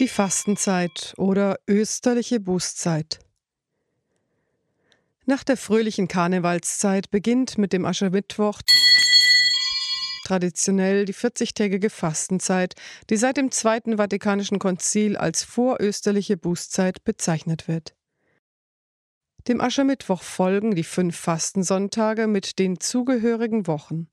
Die Fastenzeit oder österliche Bußzeit. Nach der fröhlichen Karnevalszeit beginnt mit dem Aschermittwoch traditionell die 40-tägige Fastenzeit, die seit dem Zweiten Vatikanischen Konzil als vorösterliche Bußzeit bezeichnet wird. Dem Aschermittwoch folgen die fünf Fastensonntage mit den zugehörigen Wochen.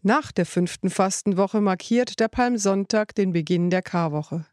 Nach der fünften Fastenwoche markiert der Palmsonntag den Beginn der Karwoche.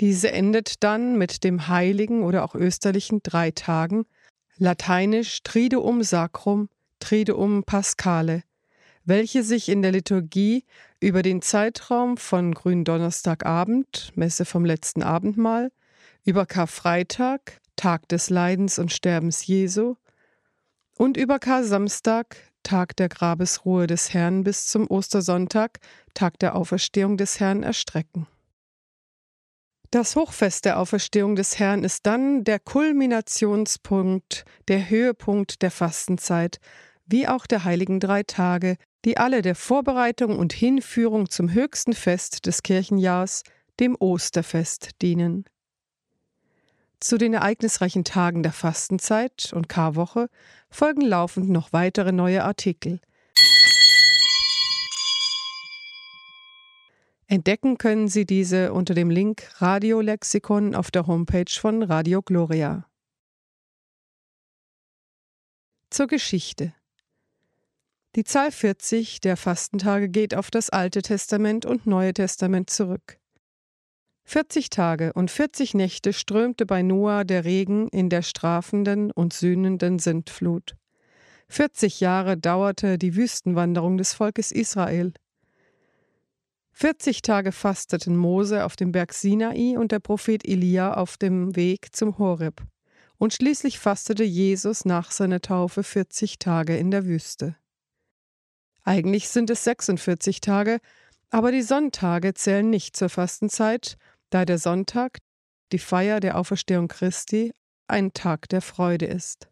Diese endet dann mit dem heiligen oder auch österlichen drei Tagen, lateinisch Triduum Sacrum, Triduum Paschale, welche sich in der Liturgie über den Zeitraum von Gründonnerstagabend, Messe vom letzten Abendmahl, über Karfreitag, Tag des Leidens und Sterbens Jesu, und über Kar-Samstag, Tag der Grabesruhe des Herrn bis zum Ostersonntag, Tag der Auferstehung des Herrn, erstrecken. Das Hochfest der Auferstehung des Herrn ist dann der Kulminationspunkt, der Höhepunkt der Fastenzeit, wie auch der heiligen drei Tage, die alle der Vorbereitung und Hinführung zum höchsten Fest des Kirchenjahrs, dem Osterfest, dienen. Zu den ereignisreichen Tagen der Fastenzeit und Karwoche folgen laufend noch weitere neue Artikel. Entdecken können Sie diese unter dem Link Radiolexikon auf der Homepage von Radio Gloria. Zur Geschichte. Die Zahl 40 der Fastentage geht auf das Alte Testament und Neue Testament zurück. 40 Tage und 40 Nächte strömte bei Noah der Regen in der strafenden und sühnenden Sintflut. 40 Jahre dauerte die Wüstenwanderung des Volkes Israel. 40 Tage fasteten Mose auf dem Berg Sinai und der Prophet Elia auf dem Weg zum Horeb. Und schließlich fastete Jesus nach seiner Taufe 40 Tage in der Wüste. Eigentlich sind es 46 Tage, aber die Sonntage zählen nicht zur Fastenzeit da der Sonntag, die Feier der Auferstehung Christi, ein Tag der Freude ist.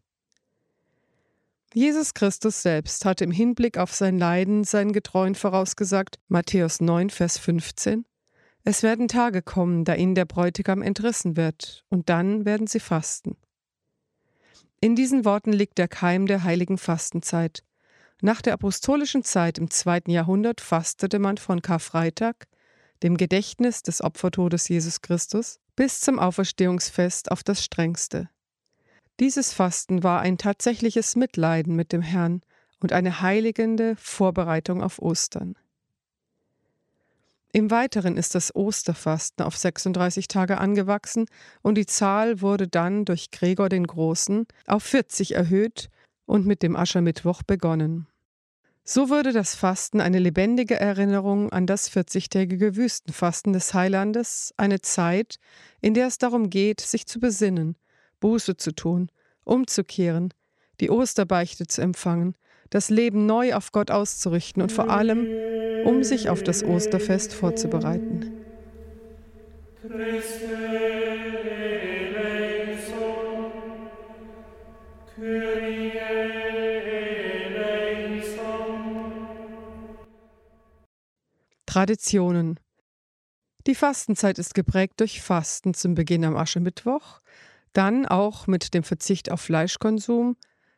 Jesus Christus selbst hat im Hinblick auf sein Leiden seinen Getreuen vorausgesagt, Matthäus 9, Vers 15, es werden Tage kommen, da ihnen der Bräutigam entrissen wird, und dann werden sie fasten. In diesen Worten liegt der Keim der heiligen Fastenzeit. Nach der apostolischen Zeit im zweiten Jahrhundert fastete man von Karfreitag, dem Gedächtnis des Opfertodes Jesus Christus, bis zum Auferstehungsfest auf das strengste. Dieses Fasten war ein tatsächliches Mitleiden mit dem Herrn und eine heiligende Vorbereitung auf Ostern. Im Weiteren ist das Osterfasten auf 36 Tage angewachsen und die Zahl wurde dann durch Gregor den Großen auf 40 erhöht und mit dem Aschermittwoch begonnen. So würde das Fasten eine lebendige Erinnerung an das 40-tägige Wüstenfasten des Heilandes, eine Zeit, in der es darum geht, sich zu besinnen, Buße zu tun, umzukehren, die Osterbeichte zu empfangen, das Leben neu auf Gott auszurichten und vor allem, um sich auf das Osterfest vorzubereiten. Traditionen. Die Fastenzeit ist geprägt durch Fasten zum Beginn am Aschermittwoch, dann auch mit dem Verzicht auf Fleischkonsum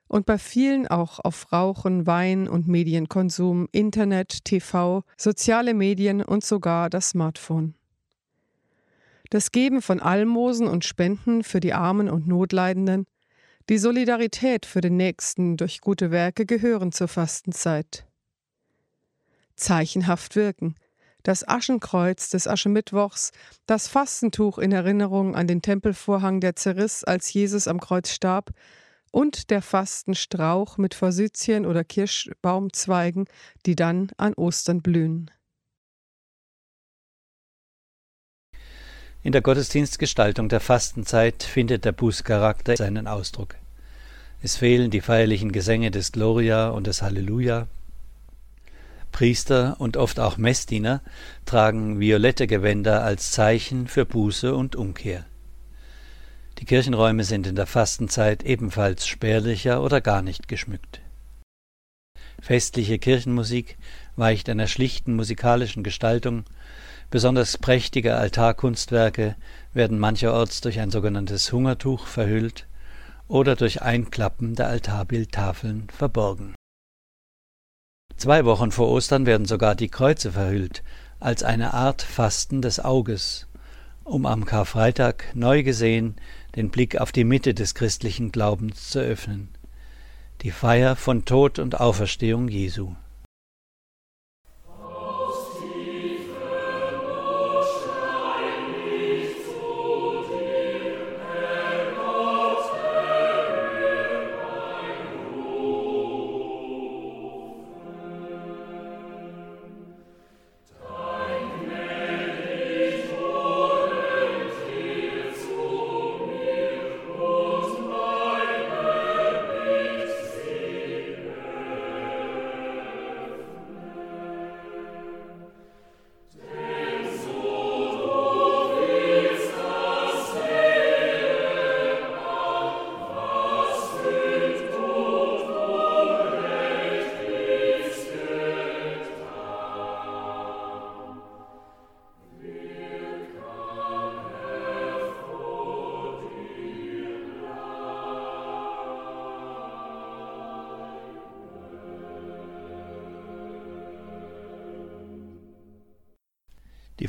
und bei vielen auch auf Rauchen, Wein und Medienkonsum, Internet, TV, soziale Medien und sogar das Smartphone. Das Geben von Almosen und Spenden für die Armen und Notleidenden, die Solidarität für den Nächsten durch gute Werke gehören zur Fastenzeit zeichenhaft wirken. Das Aschenkreuz des Aschemittwochs, das Fastentuch in Erinnerung an den Tempelvorhang, der zerriss, als Jesus am Kreuz starb, und der Fastenstrauch mit Forsythien oder Kirschbaumzweigen, die dann an Ostern blühen. In der Gottesdienstgestaltung der Fastenzeit findet der Bußcharakter seinen Ausdruck. Es fehlen die feierlichen Gesänge des Gloria und des Halleluja, Priester und oft auch Messdiener tragen violette Gewänder als Zeichen für Buße und Umkehr. Die Kirchenräume sind in der Fastenzeit ebenfalls spärlicher oder gar nicht geschmückt. Festliche Kirchenmusik weicht einer schlichten musikalischen Gestaltung Besonders prächtige Altarkunstwerke werden mancherorts durch ein sogenanntes Hungertuch verhüllt oder durch Einklappen der Altarbildtafeln verborgen. Zwei Wochen vor Ostern werden sogar die Kreuze verhüllt, als eine Art Fasten des Auges, um am Karfreitag neu gesehen den Blick auf die Mitte des christlichen Glaubens zu öffnen, die Feier von Tod und Auferstehung Jesu.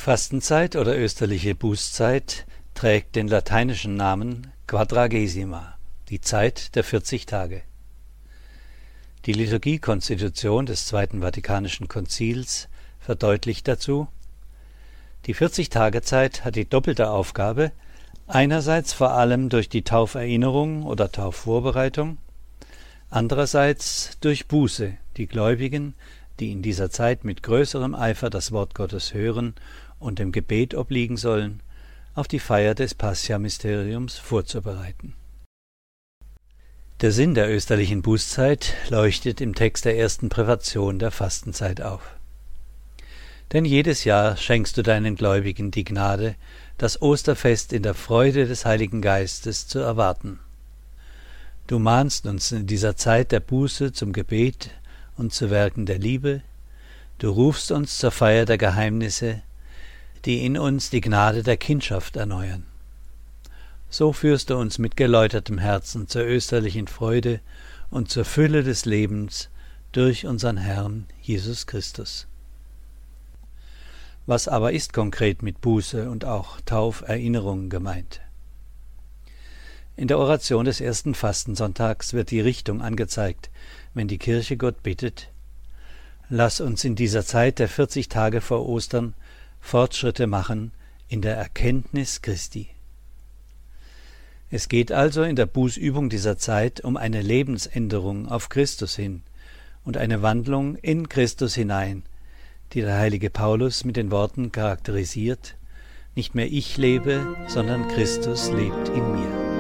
Fastenzeit oder österliche Bußzeit trägt den lateinischen Namen Quadragesima, die Zeit der 40 Tage. Die Liturgiekonstitution des Zweiten Vatikanischen Konzils verdeutlicht dazu, die 40-Tage-Zeit hat die doppelte Aufgabe, einerseits vor allem durch die Tauferinnerung oder Taufvorbereitung, andererseits durch Buße die Gläubigen die in dieser Zeit mit größerem Eifer das Wort Gottes hören und dem Gebet obliegen sollen, auf die Feier des Pascha-Mysteriums vorzubereiten. Der Sinn der österlichen Bußzeit leuchtet im Text der ersten Prävation der Fastenzeit auf. Denn jedes Jahr schenkst du deinen Gläubigen die Gnade, das Osterfest in der Freude des Heiligen Geistes zu erwarten. Du mahnst uns in dieser Zeit der Buße zum Gebet, und zu Werken der Liebe, du rufst uns zur Feier der Geheimnisse, die in uns die Gnade der Kindschaft erneuern. So führst du uns mit geläutertem Herzen zur österlichen Freude und zur Fülle des Lebens durch unseren Herrn Jesus Christus. Was aber ist konkret mit Buße und auch Tauferinnerung gemeint? In der Oration des ersten Fastensonntags wird die Richtung angezeigt, wenn die Kirche Gott bittet, lass uns in dieser Zeit der 40 Tage vor Ostern Fortschritte machen in der Erkenntnis Christi. Es geht also in der Bußübung dieser Zeit um eine Lebensänderung auf Christus hin und eine Wandlung in Christus hinein, die der heilige Paulus mit den Worten charakterisiert, nicht mehr ich lebe, sondern Christus lebt in mir.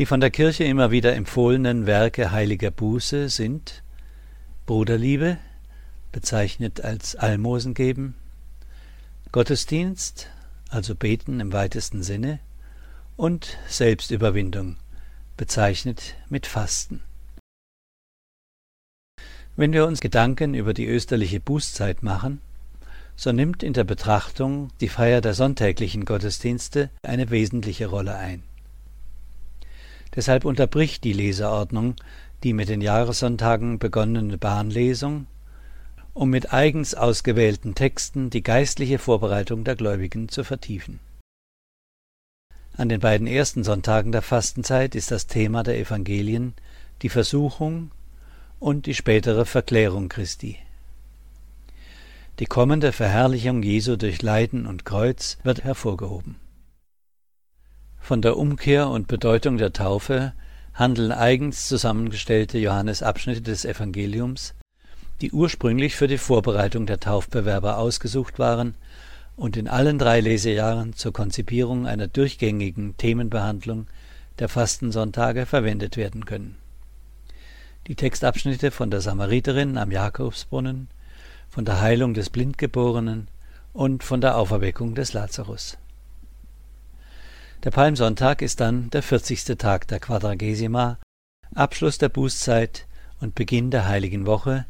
Die von der Kirche immer wieder empfohlenen Werke heiliger Buße sind Bruderliebe, bezeichnet als Almosen geben, Gottesdienst, also beten im weitesten Sinne, und Selbstüberwindung, bezeichnet mit Fasten. Wenn wir uns Gedanken über die österliche Bußzeit machen, so nimmt in der Betrachtung die Feier der sonntäglichen Gottesdienste eine wesentliche Rolle ein. Deshalb unterbricht die Leseordnung die mit den Jahressonntagen begonnene Bahnlesung, um mit eigens ausgewählten Texten die geistliche Vorbereitung der Gläubigen zu vertiefen. An den beiden ersten Sonntagen der Fastenzeit ist das Thema der Evangelien die Versuchung und die spätere Verklärung Christi. Die kommende Verherrlichung Jesu durch Leiden und Kreuz wird hervorgehoben. Von der Umkehr und Bedeutung der Taufe handeln eigens zusammengestellte Johannesabschnitte des Evangeliums, die ursprünglich für die Vorbereitung der Taufbewerber ausgesucht waren und in allen drei Lesejahren zur Konzipierung einer durchgängigen Themenbehandlung der Fastensonntage verwendet werden können. Die Textabschnitte von der Samariterin am Jakobsbrunnen, von der Heilung des Blindgeborenen und von der Auferweckung des Lazarus. Der Palmsonntag ist dann der 40. Tag der Quadragesima, Abschluss der Bußzeit und Beginn der heiligen Woche,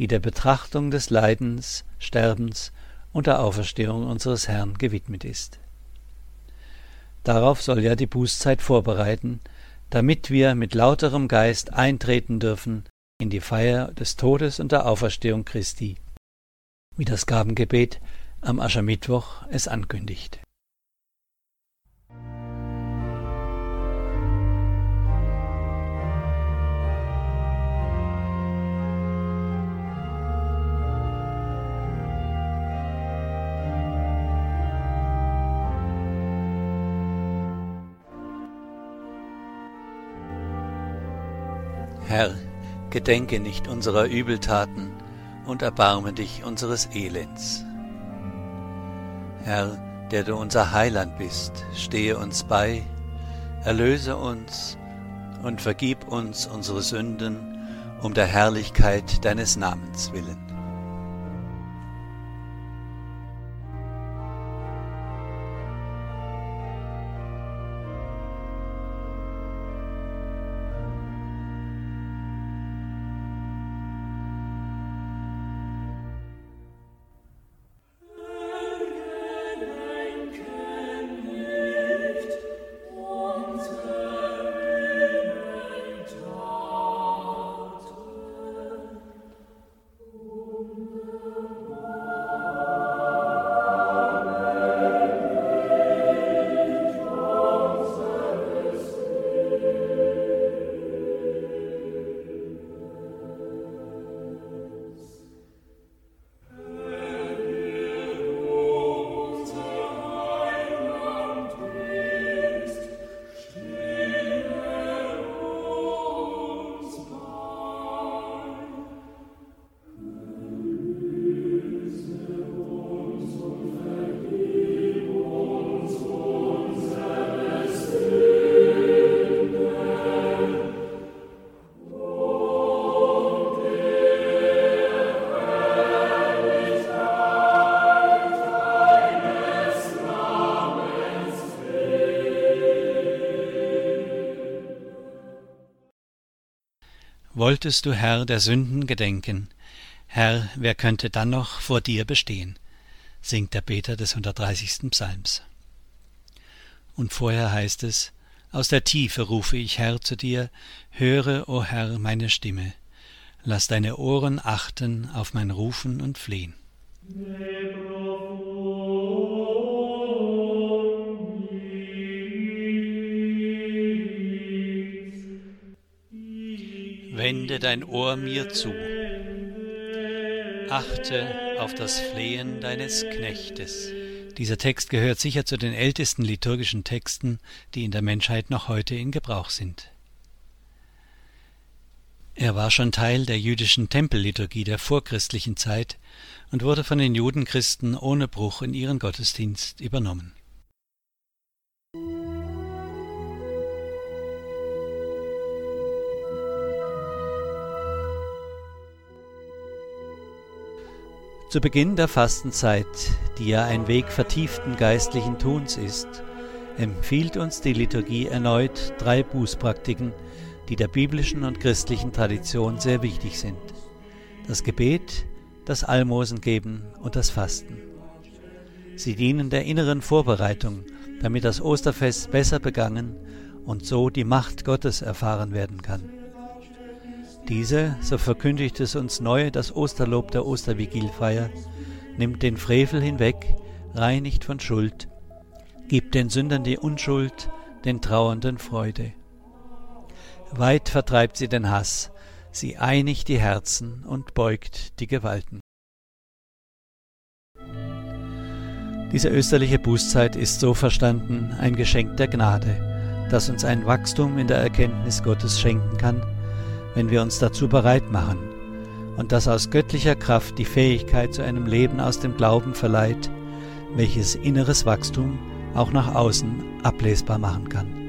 die der Betrachtung des Leidens, Sterbens und der Auferstehung unseres Herrn gewidmet ist. Darauf soll ja die Bußzeit vorbereiten, damit wir mit lauterem Geist eintreten dürfen in die Feier des Todes und der Auferstehung Christi, wie das Gabengebet am Aschermittwoch es ankündigt. Herr, gedenke nicht unserer Übeltaten und erbarme dich unseres Elends. Herr, der du unser Heiland bist, stehe uns bei, erlöse uns und vergib uns unsere Sünden um der Herrlichkeit deines Namens willen. Wolltest du, Herr, der Sünden gedenken, Herr, wer könnte dann noch vor dir bestehen? singt der Beter des 130. Psalms. Und vorher heißt es, aus der Tiefe rufe ich, Herr, zu dir, höre, o Herr, meine Stimme. Lass deine Ohren achten auf mein Rufen und Flehen. Wende dein Ohr mir zu. Achte auf das Flehen deines Knechtes. Dieser Text gehört sicher zu den ältesten liturgischen Texten, die in der Menschheit noch heute in Gebrauch sind. Er war schon Teil der jüdischen Tempelliturgie der vorchristlichen Zeit und wurde von den Judenchristen ohne Bruch in ihren Gottesdienst übernommen. Zu Beginn der Fastenzeit, die ja ein Weg vertieften geistlichen Tuns ist, empfiehlt uns die Liturgie erneut drei Bußpraktiken, die der biblischen und christlichen Tradition sehr wichtig sind. Das Gebet, das Almosengeben und das Fasten. Sie dienen der inneren Vorbereitung, damit das Osterfest besser begangen und so die Macht Gottes erfahren werden kann. Diese, so verkündigt es uns neu das Osterlob der Ostervigilfeier, nimmt den Frevel hinweg, reinigt von Schuld, gibt den Sündern die Unschuld, den Trauernden Freude. Weit vertreibt sie den Hass, sie einigt die Herzen und beugt die Gewalten. Diese österliche Bußzeit ist so verstanden ein Geschenk der Gnade, das uns ein Wachstum in der Erkenntnis Gottes schenken kann, wenn wir uns dazu bereit machen und das aus göttlicher Kraft die Fähigkeit zu einem Leben aus dem Glauben verleiht, welches inneres Wachstum auch nach außen ablesbar machen kann.